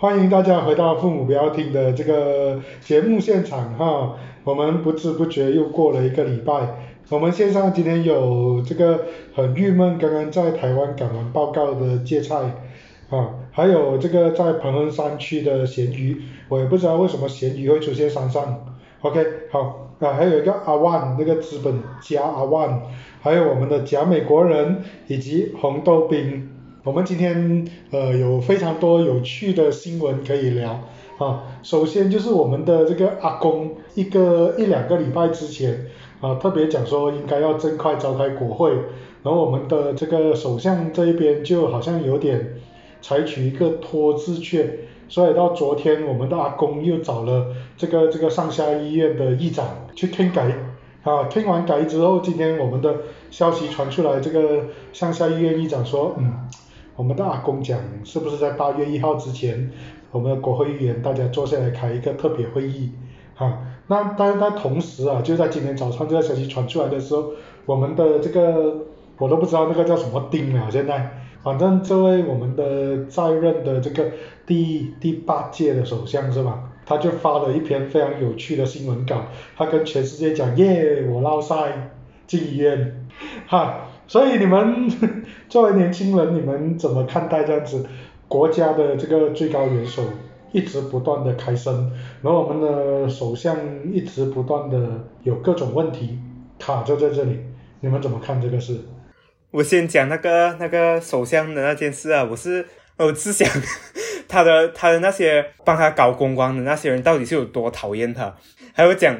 欢迎大家回到父母不要听的这个节目现场哈，我们不知不觉又过了一个礼拜，我们线上今天有这个很郁闷，刚刚在台湾赶完报告的芥菜啊，还有这个在彭亨山区的咸鱼，我也不知道为什么咸鱼会出现山上，OK 好啊，还有一个阿万那个资本家阿万，还有我们的假美国人以及红豆冰。我们今天呃有非常多有趣的新闻可以聊啊，首先就是我们的这个阿公一个一两个礼拜之前啊特别讲说应该要尽快召开国会，然后我们的这个首相这一边就好像有点采取一个拖字诀，所以到昨天我们的阿公又找了这个这个上下医院的议长去听改啊，听完改之后，今天我们的消息传出来，这个上下医院议长说嗯。我们的阿公讲，是不是在八月一号之前，我们的国会议员大家坐下来开一个特别会议，哈，那但但同时啊，就在今天早上这个消息传出来的时候，我们的这个我都不知道那个叫什么丁了，现在，反正这位我们的在任的这个第第八届的首相是吧，他就发了一篇非常有趣的新闻稿，他跟全世界讲，耶，我落赛进医院，哈。所以你们 作为年轻人，你们怎么看待这样子国家的这个最高元首一直不断的开声，然后我们的首相一直不断的有各种问题卡着在这里，你们怎么看这个事？我先讲那个那个首相的那件事啊，我是我是想他的他的那些帮他搞公关的那些人到底是有多讨厌他，还有讲。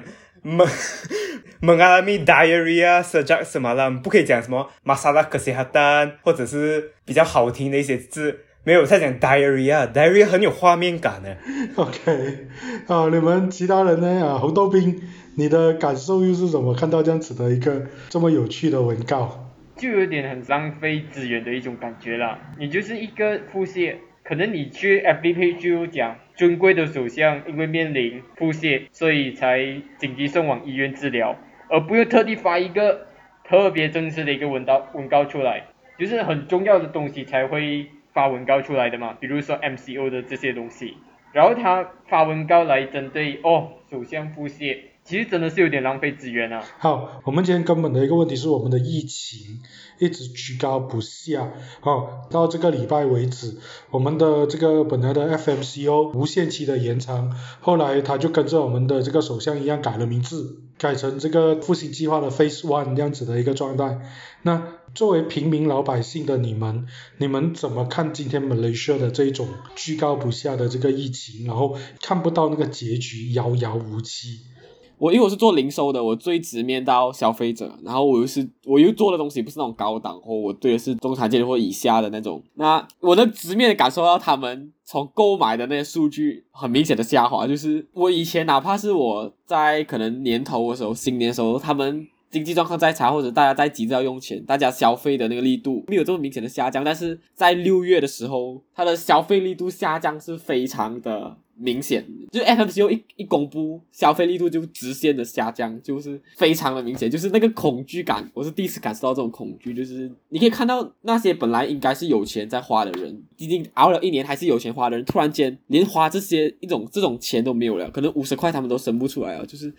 蒙蒙阿拉米 diarrhea sejak semalam，不可以讲什么 masalah kesehatan，或者是比较好听的一些字，没有在讲 diarrhea，diarrhea 很有画面感的。OK，啊，你们其他人呢？啊，红豆冰，你的感受又是怎么看到这样子的一个这么有趣的文告？就有点很浪费资源的一种感觉了。你就是一个腹泻，可能你去 FBP 就讲。尊贵的首相因为面临腹泻，所以才紧急送往医院治疗，而不用特地发一个特别正式的一个文告文告出来，就是很重要的东西才会发文告出来的嘛，比如说 MCO 的这些东西，然后他发文告来针对哦首相腹泻。其实真的是有点浪费资源啊。好，我们今天根本的一个问题是我们的疫情一直居高不下。好，到这个礼拜为止，我们的这个本来的 FMCO 无限期的延长，后来他就跟着我们的这个首相一样改了名字，改成这个复兴计划的 Phase One 这样子的一个状态。那作为平民老百姓的你们，你们怎么看今天 Malaysia 的这种居高不下的这个疫情，然后看不到那个结局，遥遥无期？我因为我是做零售的，我最直面到消费者，然后我又是我又做的东西不是那种高档货，我对的是中产阶级或以下的那种。那我能直面感受到他们从购买的那些数据很明显的下滑，就是我以前哪怕是我在可能年头的时候、新年的时候，他们经济状况再差，或者大家在急着要用钱，大家消费的那个力度没有这么明显的下降，但是在六月的时候，它的消费力度下降是非常的。明显，就 FMCO 一一公布，消费力度就直线的下降，就是非常的明显，就是那个恐惧感，我是第一次感受到这种恐惧，就是你可以看到那些本来应该是有钱在花的人，已经熬了一年还是有钱花的人，突然间连花这些一种这种钱都没有了，可能五十块他们都生不出来了，就是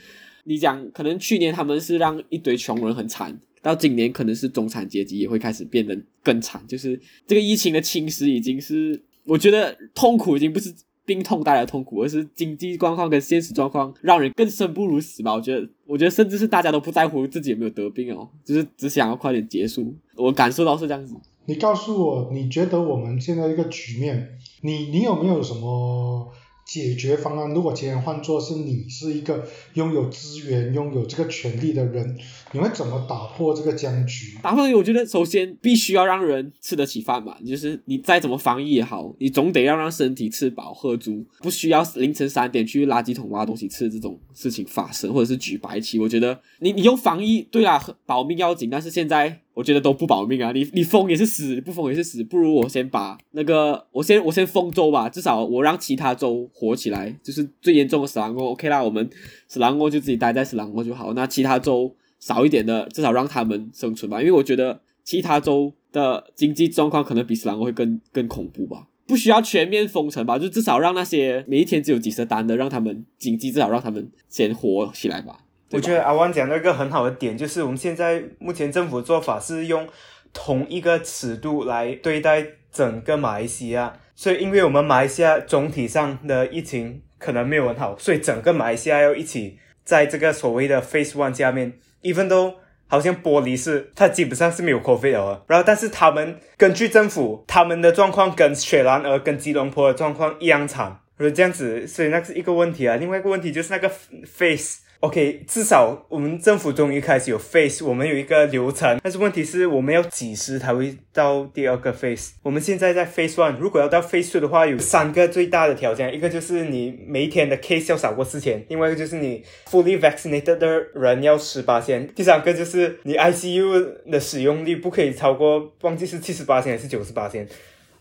你讲，可能去年他们是让一堆穷人很惨，到今年可能是中产阶级也会开始变得更惨，就是这个疫情的侵蚀已经是，我觉得痛苦已经不是。病痛带来的痛苦，而是经济状况跟现实状况让人更生不如死吧？我觉得，我觉得甚至是大家都不在乎自己有没有得病哦，就是只想要快点结束。我感受到是这样子。你告诉我，你觉得我们现在这个局面，你你有没有什么？解决方案，如果今天换作是你是一个拥有资源、拥有这个权利的人，你会怎么打破这个僵局？打破，我觉得首先必须要让人吃得起饭嘛，就是你再怎么防疫也好，你总得要让身体吃饱喝足，不需要凌晨三点去垃圾桶挖东西吃这种事情发生，或者是举白旗。我觉得你你用防疫，对啊，保命要紧，但是现在。我觉得都不保命啊！你你封也是死，不封也是死，不如我先把那个我先我先封州吧，至少我让其他州活起来。就是最严重的死狼国，OK 啦，我们死狼国就自己待在死狼国就好。那其他州少一点的，至少让他们生存吧。因为我觉得其他州的经济状况可能比死狼国会更更恐怖吧。不需要全面封城吧，就至少让那些每一天只有几十单的，让他们经济至少让他们先活起来吧。我觉得阿旺讲到一个很好的点，就是我们现在目前政府做法是用同一个尺度来对待整个马来西亚，所以因为我们马来西亚总体上的疫情可能没有很好，所以整个马来西亚要一起在这个所谓的 Phase One 下面，even though 好像玻璃是它基本上是没有 COVID 了，然后但是他们根据政府他们的状况跟雪兰莪跟吉隆坡的状况一样惨，所以这样子，所以那是一个问题啊。另外一个问题就是那个 Face。OK，至少我们政府终于开始有 Face，我们有一个流程。但是问题是我们要几时才会到第二个 Face？我们现在在 Face One，如果要到 Face Two 的话，有三个最大的条件，一个就是你每一天的 case 要少过四千，另外一个就是你 fully vaccinated 的人要十八千，第三个就是你 ICU 的使用率不可以超过，忘记是七十八千还是九十八千。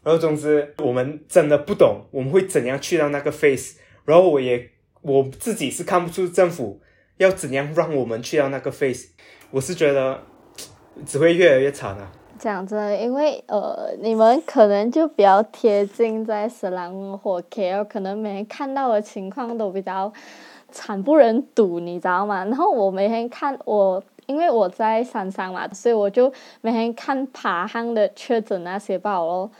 然后总之，我们真的不懂我们会怎样去到那个 Face。然后我也我自己是看不出政府。要怎样让我们去到那个 face？我是觉得只会越来越惨啊。讲真的，因为呃，你们可能就比较贴近在斯兰或 K，可能每天看到的情况都比较惨不忍睹，你知道吗？然后我每天看我，因为我在山上嘛，所以我就每天看爬行的确诊那些报咯。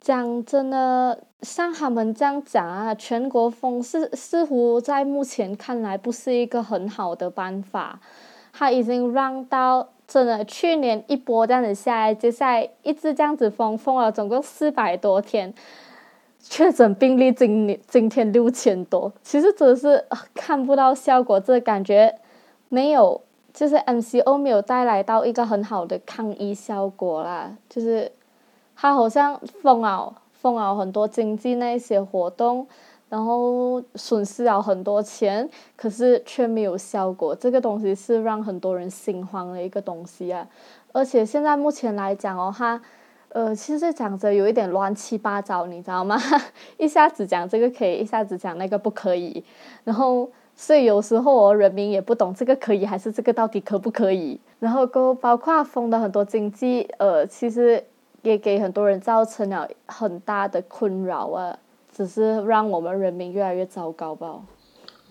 讲真的，像他们这样讲啊，全国封似似乎在目前看来不是一个很好的办法。他已经让到真的去年一波这样子下来，接下来一直这样子封封了，总共四百多天，确诊病例今年今天六千多，其实真的是看不到效果，这感觉没有，就是 MCO 没有带来到一个很好的抗疫效果啦，就是。他好像封了封了很多经济那一些活动，然后损失了很多钱，可是却没有效果。这个东西是让很多人心慌的一个东西啊！而且现在目前来讲哦，他呃，其实讲着有一点乱七八糟，你知道吗？一下子讲这个可以，一下子讲那个不可以，然后所以有时候哦，人民也不懂这个可以还是这个到底可不可以。然后都包括封的很多经济，呃，其实。也给很多人造成了很大的困扰啊，只是让我们人民越来越糟糕吧。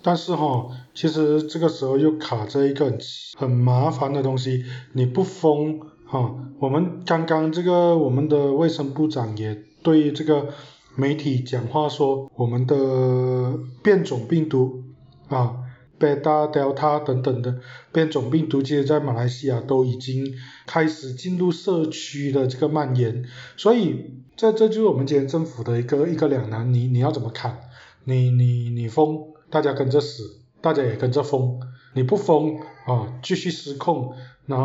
但是哈，其实这个时候又卡着一个很麻烦的东西，你不封哈，我们刚刚这个我们的卫生部长也对这个媒体讲话说，我们的变种病毒啊。贝塔、德尔塔等等的变种病毒，其实在马来西亚都已经开始进入社区的这个蔓延，所以这这就是我们今天政府的一个一个两难，你你要怎么看？你你你封，大家跟着死，大家也跟着封；你不封啊，继续失控。那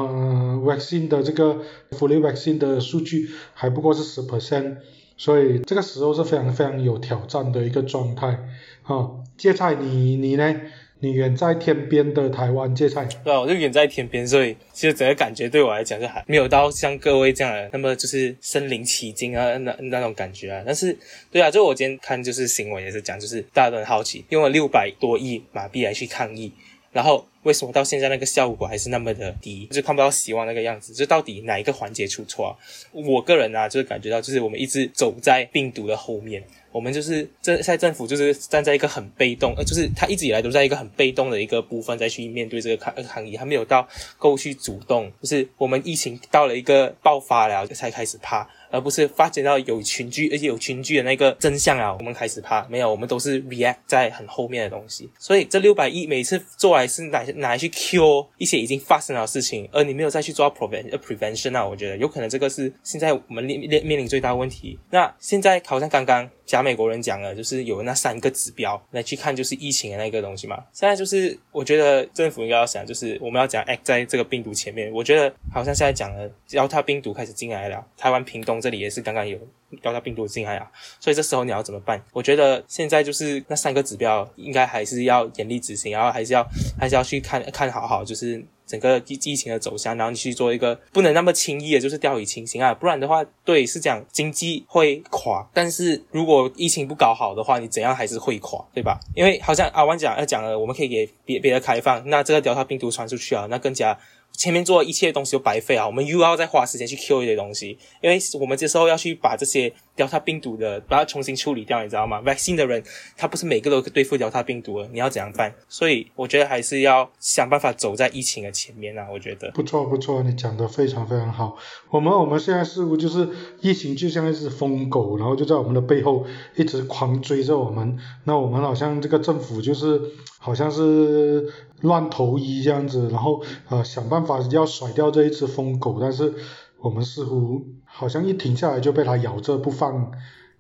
vaccine 的这个 fully vaccine 的数据还不过是十 percent，所以这个时候是非常非常有挑战的一个状态。啊，芥菜你你呢？你远在天边的台湾芥菜，对啊，我就远在天边，所以其实整个感觉对我来讲就还没有到像各位这样的那么就是身临其境啊那那种感觉啊。但是，对啊，就我今天看就是新闻也是讲，就是大家都很好奇，用了六百多亿马币来去抗议，然后为什么到现在那个效果还是那么的低，就看不到希望那个样子，就到底哪一个环节出错？我个人啊，就是感觉到就是我们一直走在病毒的后面。我们就是这在政府就是站在一个很被动，呃，就是他一直以来都在一个很被动的一个部分再去面对这个抗抗疫，还没有到够去主动，就是我们疫情到了一个爆发了才开始怕。而不是发展到有群聚，而且有群聚的那个真相啊，我们开始怕没有，我们都是 react 在很后面的东西。所以这六百亿每次做来是拿拿去 cure 一些已经发生的事情，而你没有再去做 prevent prevention 啊，我觉得有可能这个是现在我们面面面临最大问题。那现在好像刚刚假美国人讲了，就是有那三个指标来去看，就是疫情的那个东西嘛。现在就是我觉得政府应该要想，就是我们要讲 act 在这个病毒前面。我觉得好像现在讲了，只要它病毒开始进来了，台湾屏东。这里也是刚刚有掉到病毒进来啊，所以这时候你要怎么办？我觉得现在就是那三个指标，应该还是要严厉执行，然后还是要还是要去看看好好，就是整个疫疫情的走向，然后你去做一个不能那么轻易的，就是掉以轻心啊，不然的话，对，是讲经济会垮，但是如果疫情不搞好的话，你怎样还是会垮，对吧？因为好像阿万讲要讲了，我们可以给别别的开放，那这个 Delta 病毒传出去啊，那更加。前面做一切东西都白费啊！我们又要再花时间去 Q 一些东西，因为我们这时候要去把这些德尔塔病毒的，把它重新处理掉，你知道吗？vaccine 的人，他不是每个都对付德尔塔病毒的，你要怎样办？所以我觉得还是要想办法走在疫情的前面啊，我觉得。不错不错，你讲的非常非常好。我们我们现在似乎就是疫情就像一只疯狗，然后就在我们的背后一直狂追着我们。那我们好像这个政府就是好像是乱投医这样子，然后呃想办法要甩掉这一只疯狗，但是我们似乎好像一停下来就被它咬着不放，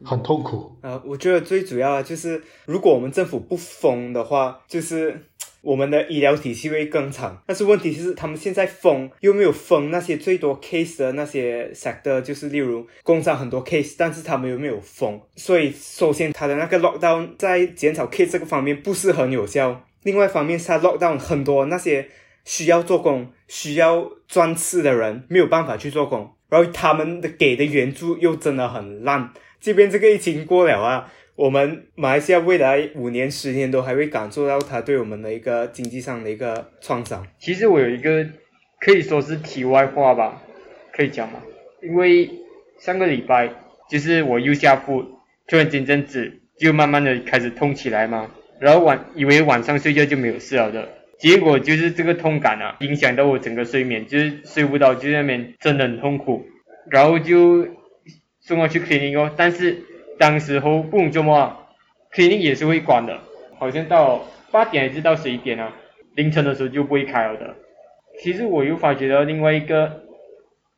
很痛苦。呃，我觉得最主要的就是，如果我们政府不封的话，就是我们的医疗体系会更长。但是问题是，他们现在封又没有封那些最多 case 的那些 sector，就是例如工厂很多 case，但是他们又没有封，所以首先他的那个 lockdown 在减少 case 这个方面不是很有效。另外一方面，是他 lockdown 很多那些需要做工、需要专次的人没有办法去做工，然后他们的给的援助又真的很烂。即便这个疫情过了啊，我们马来西亚未来五年、十年都还会感受到它对我们的一个经济上的一个创伤。其实我有一个可以说是题外话吧，可以讲吗？因为上个礼拜就是我右下腹突然间阵子就慢慢的开始痛起来嘛，然后晚以为晚上睡觉就没有事了的，结果就是这个痛感啊，影响到我整个睡眠，就是睡不到，就在那边真的很痛苦，然后就送我去 clinic 哦，但是当时候不懂怎么啊，clinic 也是会关的，好像到八点还是到十一点啊，凌晨的时候就不会开了的。其实我又发觉到另外一个，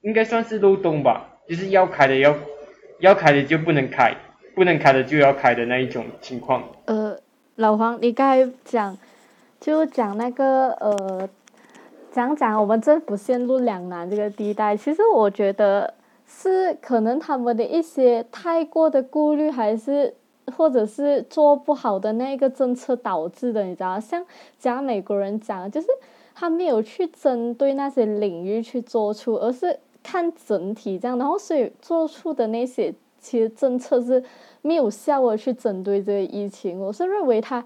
应该算是漏洞吧，就是要开的要要开的就不能开，不能开的就要开的那一种情况。呃，老黄，你刚才讲，就讲那个呃，讲讲我们政府陷入两难这个地带，其实我觉得是可能他们的一些太过的顾虑，还是或者是做不好的那个政策导致的，你知道，像讲美国人讲，就是他没有去针对那些领域去做出，而是看整体这样，然后所以做出的那些其实政策是没有效的去针对这个疫情。我是认为他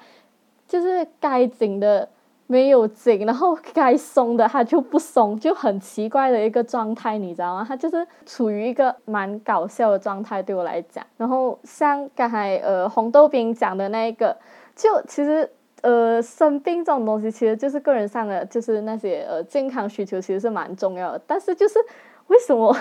就是该紧的没有紧，然后该松的他就不松，就很奇怪的一个状态，你知道吗？他就是处于一个蛮搞笑的状态，对我来讲。然后像刚才呃红豆冰讲的那一个，就其实。呃，生病这种东西其实就是个人上的，就是那些呃健康需求其实是蛮重要的。但是就是为什么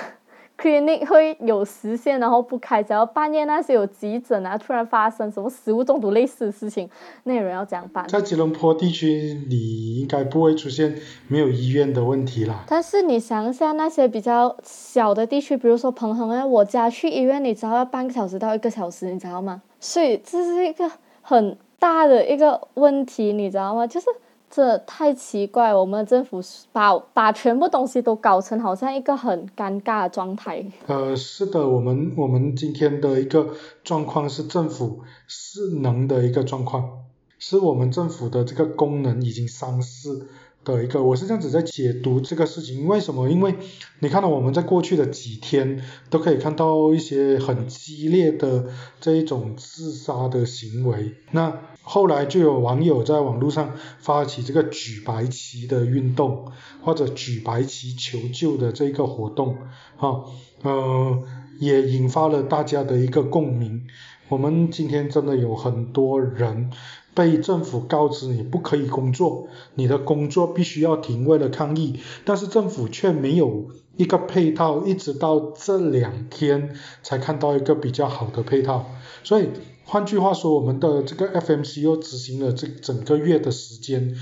clinic 会有时限，然后不开，只要半夜那些有急诊啊，突然发生什么食物中毒类似的事情，那有人要怎样办？在吉隆坡地区，你应该不会出现没有医院的问题啦。但是你想一下，那些比较小的地区，比如说彭亨啊，我家去医院，你只要半个小时到一个小时，你知道吗？所以这是一个很大的一个问题，你知道吗？就是这太奇怪，我们政府把把全部东西都搞成好像一个很尴尬的状态。呃，是的，我们我们今天的一个状况是政府势能的一个状况，是我们政府的这个功能已经丧失的一个，我是这样子在解读这个事情。为什么？因为你看到我们在过去的几天都可以看到一些很激烈的这一种自杀的行为，那后来就有网友在网络上发起这个举白旗的运动，或者举白旗求救的这个活动，啊，呃，也引发了大家的一个共鸣。我们今天真的有很多人被政府告知你不可以工作，你的工作必须要停，为了抗疫，但是政府却没有一个配套，一直到这两天才看到一个比较好的配套，所以换句话说，我们的这个 FMC 又执行了这整个月的时间，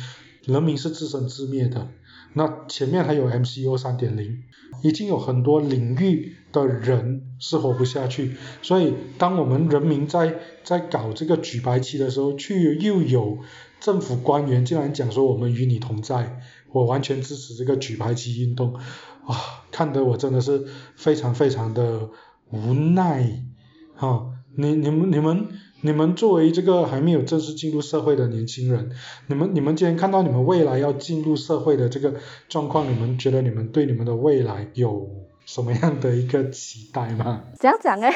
人民是自生自灭的。那前面还有 MCO 三点零，已经有很多领域的人是活不下去，所以当我们人民在在搞这个举白旗的时候，却又有政府官员竟然讲说我们与你同在，我完全支持这个举白旗运动，啊，看得我真的是非常非常的无奈，啊，你你们你们。你们作为这个还没有正式进入社会的年轻人，你们你们既然看到你们未来要进入社会的这个状况，你们觉得你们对你们的未来有什么样的一个期待吗？怎样讲哎？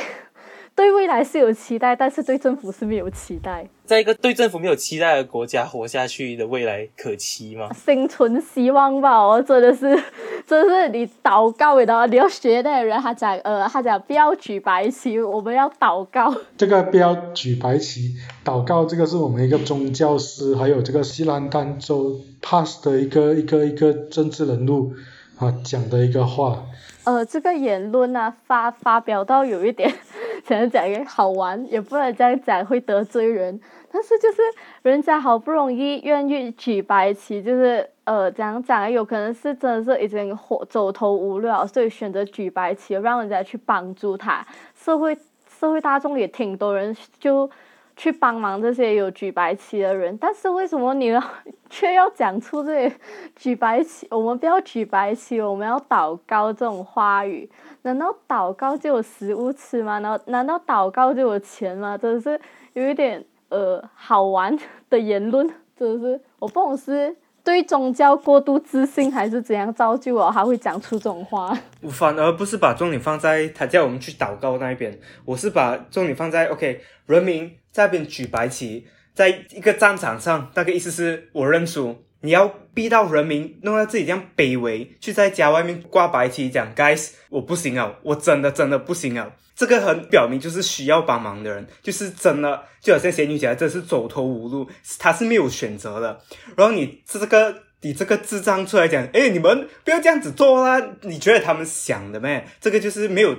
对未来是有期待，但是对政府是没有期待。在一个对政府没有期待的国家活下去的未来可期吗？心存希望吧，我真的是，真的是你祷告的，你要学那个人，他讲呃，他讲不要举白旗，我们要祷告。这个不要举白旗，祷告，这个是我们一个宗教师，还有这个西兰丹州 pass 的一个一个一个政治人物啊讲的一个话。呃，这个言论呢、发发表到有一点，想要讲也好玩，也不能这样讲会得罪人，但是就是人家好不容易愿意举白旗，就是呃怎样讲，有可能是真的是已经火走投无路了，所以选择举白旗，让人家去帮助他，社会社会大众也挺多人就去帮忙这些有举白旗的人，但是为什么你要 却要讲出这些举白旗？我们不要举白旗，我们要祷告这种话语。难道祷告就有食物吃吗？难道难道祷告就有钱吗？真的是有一点呃好玩的言论，真的是我不懂是对宗教过度自信还是怎样造就我，还会讲出这种话。我反而不是把重点放在他叫我们去祷告那一边，我是把重点放在 OK 人民在那边举白旗，在一个战场上，那个意思是我认输。你要逼到人民弄到自己这样卑微，去在家外面挂白旗讲 guys 我不行啊，我真的真的不行啊。这个很表明就是需要帮忙的人，就是真的就好像仙女讲的，真是走投无路，她是没有选择的。然后你这个你这个智障出来讲，哎，你们不要这样子做啦！你觉得他们想的咩？这个就是没有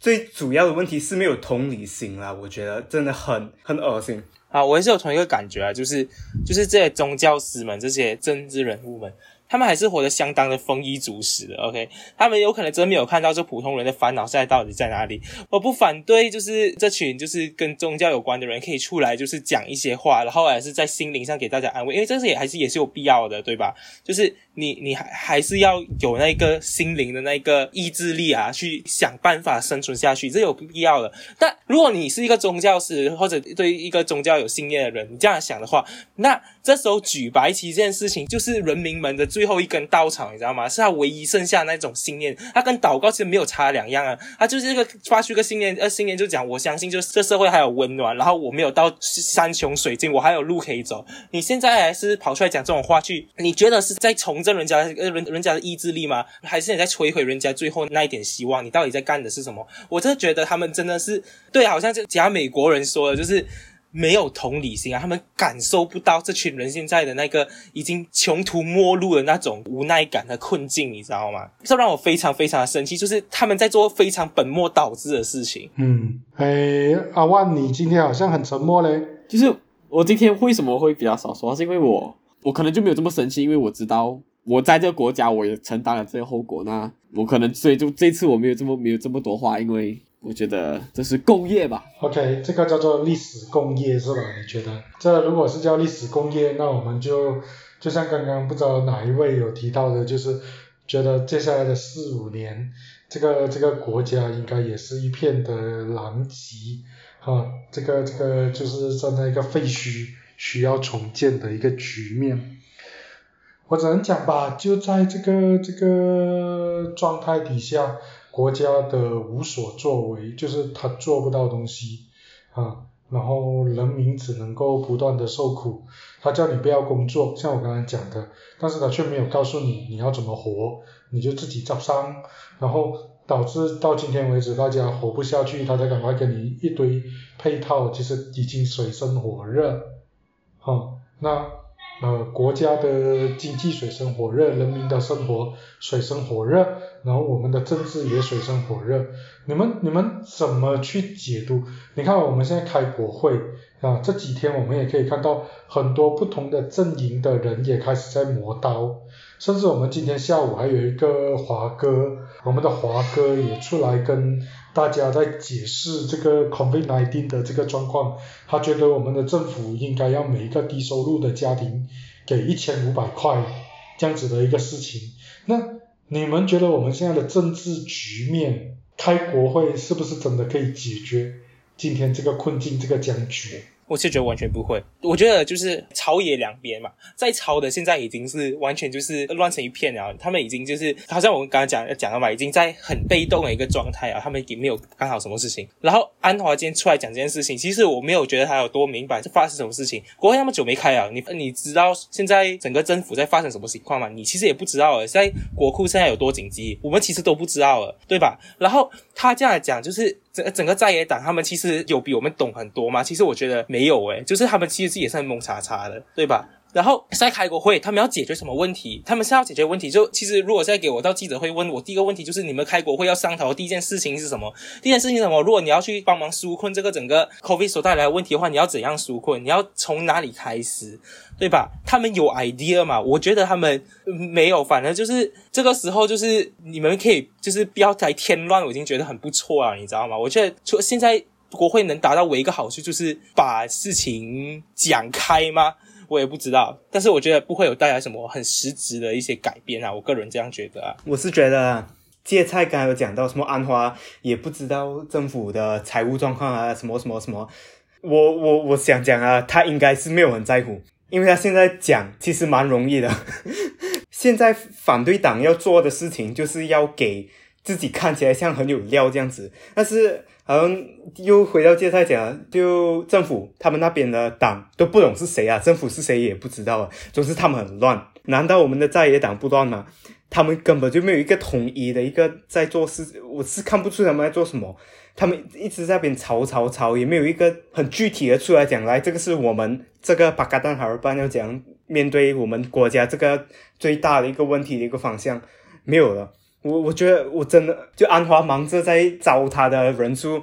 最主要的问题是没有同理心啦，我觉得真的很很恶心。啊，我也是有同一个感觉啊，就是就是这些宗教师们、这些政治人物们，他们还是活得相当的丰衣足食的。OK，他们有可能真没有看到这普通人的烦恼现在到底在哪里。我不反对，就是这群就是跟宗教有关的人可以出来，就是讲一些话，然后还是在心灵上给大家安慰，因为这是也还是也是有必要的，对吧？就是你你还还是要有那个心灵的那个意志力啊，去想办法生存下去，这有必要的。但如果你是一个宗教师或者对一个宗教有信念的人，你这样想的话，那这时候举白旗这件事情就是人民们的最后一根稻草，你知道吗？是他唯一剩下那种信念，他跟祷告其实没有差两样啊，他就是一个发出一个信念，呃，信念就讲我相信，就是这社会还有温暖，然后我没有到山穷水尽，我还有路可以走。你现在还是跑出来讲这种话去，你觉得是在重振人家呃人人家的意志力吗？还是你在摧毁人家最后那一点希望？你到底在干的是什么？我真的觉得他们真的是对，好像就假美国人说的，就是没有同理心啊，他们感受不到这群人现在的那个已经穷途末路的那种无奈感和困境，你知道吗？这让我非常非常的生气，就是他们在做非常本末倒置的事情。嗯，哎，阿万，你今天好像很沉默嘞。就是我今天为什么会比较少说话，是因为我我可能就没有这么生气，因为我知道我在这个国家我也承担了这个后果，那我可能所以就这次我没有这么没有这么多话，因为我觉得这是共业吧。OK，这个叫做历史工业是吧？你觉得？这如果是叫历史工业，那我们就就像刚刚不知道哪一位有提到的，就是觉得接下来的四五年，这个这个国家应该也是一片的狼藉啊，这个这个就是站在一个废墟需要重建的一个局面。我只能讲吧，就在这个这个状态底下，国家的无所作为，就是他做不到东西啊，然后人民只能够不断的受苦。他叫你不要工作，像我刚才讲的，但是他却没有告诉你你要怎么活，你就自己招商，然后导致到今天为止大家活不下去，他才赶快给你一堆配套，其实已经水深火热，好、那呃国家的经济水深火热，人民的生活水深火热，然后我们的政治也水深火热，你们你们怎么去解读？你看我们现在开国会啊，这几天我们也可以看到很多不同的阵营的人也开始在磨刀，甚至我们今天下午还有一个华哥，我们的华哥也出来跟大家在解释这个 COVID-19 的这个状况，他觉得我们的政府应该要每一个低收入的家庭给一千五百块这样子的一个事情。那你们觉得我们现在的政治局面，开国会是不是真的可以解决今天这个困境、这个僵局？我是觉得完全不会。我觉得就是朝野两边嘛，在朝的现在已经是完全就是乱成一片了。他们已经就是好像我们刚刚讲讲了嘛，已经在很被动的一个状态啊。他们也没有干好什么事情。然后安华今天出来讲这件事情，其实我没有觉得他有多明白这发生什么事情。国会那么久没开啊，你你知道现在整个政府在发生什么情况吗？你其实也不知道啊。在国库现在有多紧急，我们其实都不知道了，对吧？然后他这样来讲，就是整整个在野党他们其实有比我们懂很多吗？其实我觉得没有诶，就是他们其实也是很懵查查的，对吧？然后在开国会，他们要解决什么问题？他们是要解决问题，就其实如果再给我到记者会问我第一个问题，就是你们开国会要商讨的第一件事情是什么？第一件事情是什么？如果你要去帮忙纾困这个整个 COVID 所带来的问题的话，你要怎样纾困？你要从哪里开始？对吧？他们有 idea 嘛？我觉得他们没有，反正就是这个时候，就是你们可以就是不要来添乱，我已经觉得很不错了，你知道吗？我觉得说现在国会能达到唯一一个好处，就是把事情讲开吗？我也不知道，但是我觉得不会有带来什么很实质的一些改变啊，我个人这样觉得啊。我是觉得芥菜刚才有讲到什么安华也不知道政府的财务状况啊，什么什么什么。我我我想讲啊，他应该是没有很在乎，因为他现在讲其实蛮容易的。现在反对党要做的事情就是要给自己看起来像很有料这样子，但是。好像又回到芥菜讲，就政府他们那边的党都不懂是谁啊，政府是谁也不知道啊。总之他们很乱，难道我们的在野党不乱吗？他们根本就没有一个统一的一个在做事，我是看不出他们在做什么。他们一直在边吵吵吵，也没有一个很具体的出来讲来，这个是我们这个巴嘎丹哈尔班要讲面对我们国家这个最大的一个问题的一个方向，没有了。我我觉得我真的就安华忙着在招他的人数。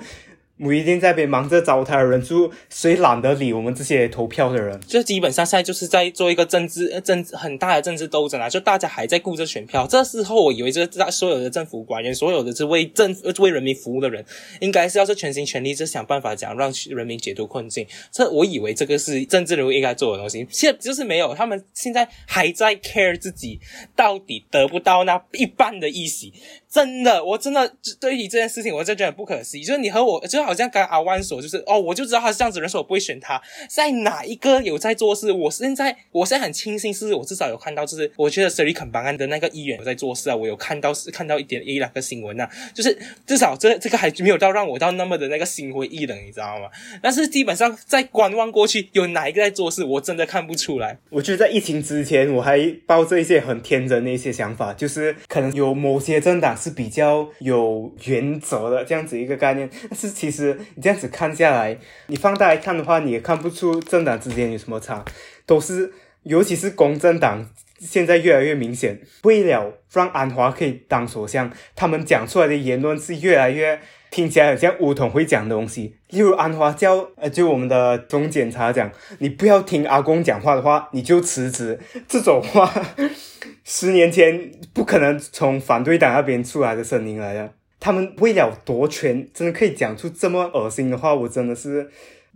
我一定在边忙着找他的人数，谁懒得理我们这些投票的人？就基本上现在就是在做一个政治政治很大的政治斗争啊！就大家还在顾着选票。这时候我以为，这所有的政府官员，所有的是为政为人民服务的人，应该是要是全心全力，是想办法讲让人民解脱困境。这我以为这个是政治人物应该做的东西，现在就是没有。他们现在还在 care 自己到底得不到那一半的意思。真的，我真的对于这件事情，我真觉得不可思议。就是你和我，就好像刚阿万说，就是哦，我就知道他是这样子人，所以我不会选他。在哪一个有在做事？我现在，我现在很庆幸，是我至少有看到，就是我觉得 Siri 肯邦安的那个议员有在做事啊。我有看到是看到一点一两个新闻啊，就是至少这这个还没有到让我到那么的那个心灰意冷，你知道吗？但是基本上在观望过去，有哪一个在做事，我真的看不出来。我觉得在疫情之前，我还抱着一些很天真的一些想法，就是可能有某些政党。是比较有原则的这样子一个概念，但是其实你这样子看下来，你放大来看的话，你也看不出政党之间有什么差，都是尤其是公正党现在越来越明显。为了让安华可以当首相，他们讲出来的言论是越来越听起来很像乌统会讲的东西。例如安华叫呃，就我们的总检察讲，你不要听阿公讲话的话，你就辞职这种话。十年前不可能从反对党那边出来的声音来的，他们为了夺权，真的可以讲出这么恶心的话，我真的是，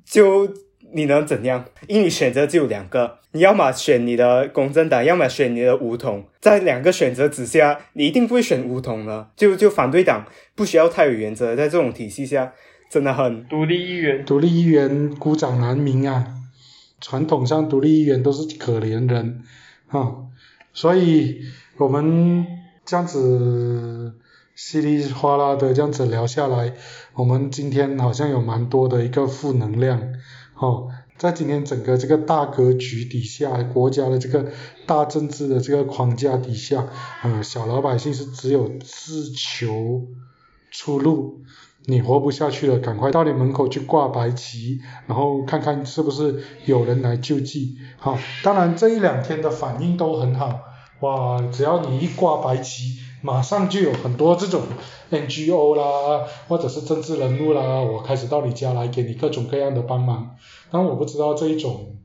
就你能怎样？因为选择只有两个，你要么选你的公正党，要么选你的梧桐，在两个选择之下，你一定不会选梧桐的。就就反对党不需要太有原则，在这种体系下，真的很独立议员，独立议员孤掌难鸣啊！传统上独立议员都是可怜人啊。所以我们这样子稀里哗啦的这样子聊下来，我们今天好像有蛮多的一个负能量，哦，在今天整个这个大格局底下，国家的这个大政治的这个框架底下，呃，小老百姓是只有自求出路。你活不下去了，赶快到你门口去挂白旗，然后看看是不是有人来救济。好，当然这一两天的反应都很好，哇，只要你一挂白旗，马上就有很多这种 NGO 啦，或者是政治人物啦，我开始到你家来给你各种各样的帮忙。但我不知道这一种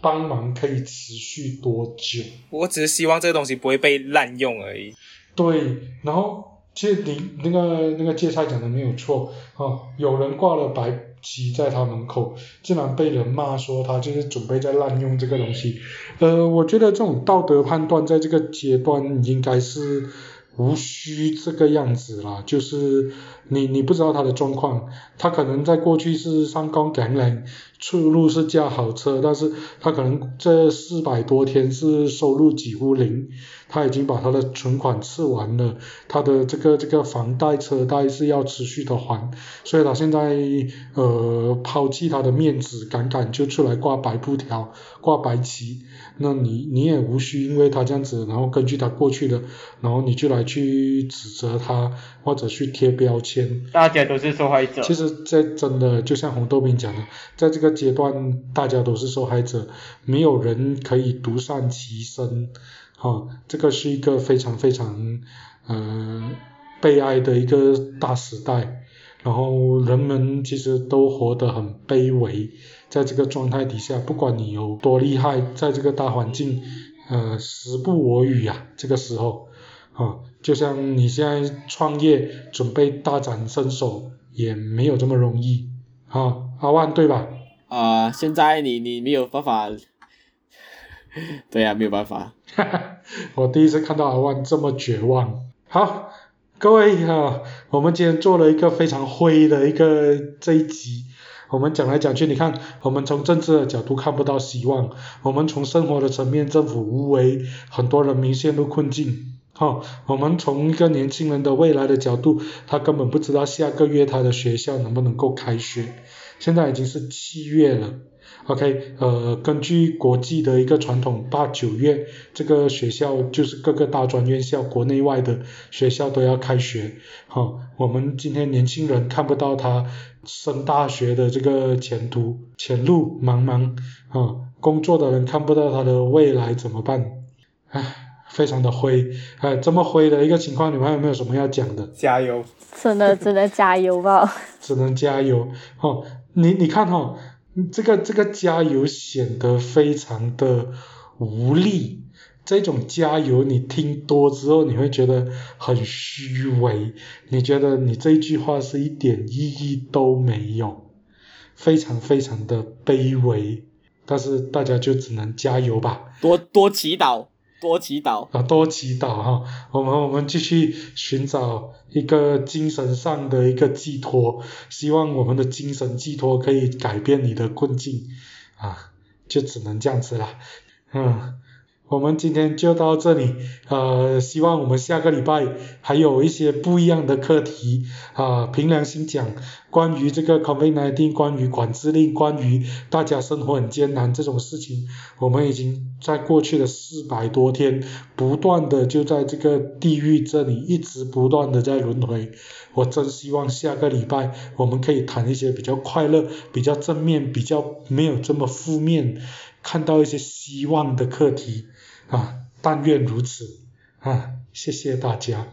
帮忙可以持续多久。我只是希望这个东西不会被滥用而已。对，然后。其实你那个那个芥菜讲的没有错啊，有人挂了白旗在他门口，竟然被人骂说他就是准备在滥用这个东西。呃，我觉得这种道德判断在这个阶段应该是无需这个样子啦，就是你你不知道他的状况，他可能在过去是上高感染，出入是驾好车，但是他可能这四百多天是收入几乎零，他已经把他的存款吃完了，他的这个这个房贷车贷是要持续的还，所以他现在呃抛弃他的面子，敢敢就出来挂白布条，挂白旗，那你你也无需因为他这样子，然后根据他过去的，然后你就来去指责他或者去贴标签。大家都是受害者。其实这真的就像红豆饼讲的，在这个阶段大家都是受害者，没有人可以独善其身，哈、这个是一个非常非常呃悲哀的一个大时代。然后人们其实都活得很卑微，在这个状态底下，不管你有多厉害，在这个大环境，呃，时不我与啊，这个时候，啊，就像你现在创业准备大展身手，也没有这么容易，啊，阿万对吧？啊、现在你你没有办法，对呀、没有办法。我第一次看到阿万这么绝望。好，各位啊，我们今天做了一个非常灰的一个这一集。我们讲来讲去，你看，我们从政治的角度看不到希望，我们从生活的层面，政府无为，很多人民陷入困境。好、我们从一个年轻人的未来的角度，他根本不知道下个月他的学校能不能够开学。现在已经是七月了。OK，呃，根据国际的一个传统，八九月这个学校就是各个大专院校，国内外的学校都要开学。好、我们今天年轻人看不到他升大学的这个前途，前路茫茫啊、工作的人看不到他的未来怎么办？唉，非常的灰，哎，这么灰的一个情况，你们还有没有什么要讲的？加油！真的只能加油吧。只能加油哦。你你看哈、哦，这个这个加油显得非常的无力。这种加油你听多之后，你会觉得很虚伪，你觉得你这句话是一点意义都没有，非常非常的卑微。但是大家就只能加油吧。多多祈祷，多祈祷。啊，多祈祷哈，我们我们继续寻找一个精神上的一个寄托，希望我们的精神寄托可以改变你的困境啊，就只能这样子了，嗯。我们今天就到这里，呃，希望我们下个礼拜还有一些不一样的课题啊、凭良心讲，关于这个 COVID-19，关于管制令，关于大家生活很艰难这种事情，我们已经在过去的四百多天，不断的就在这个地狱这里一直不断的在轮回。我真希望下个礼拜我们可以谈一些比较快乐、比较正面、比较没有这么负面，看到一些希望的课题啊，但愿如此啊，谢谢大家。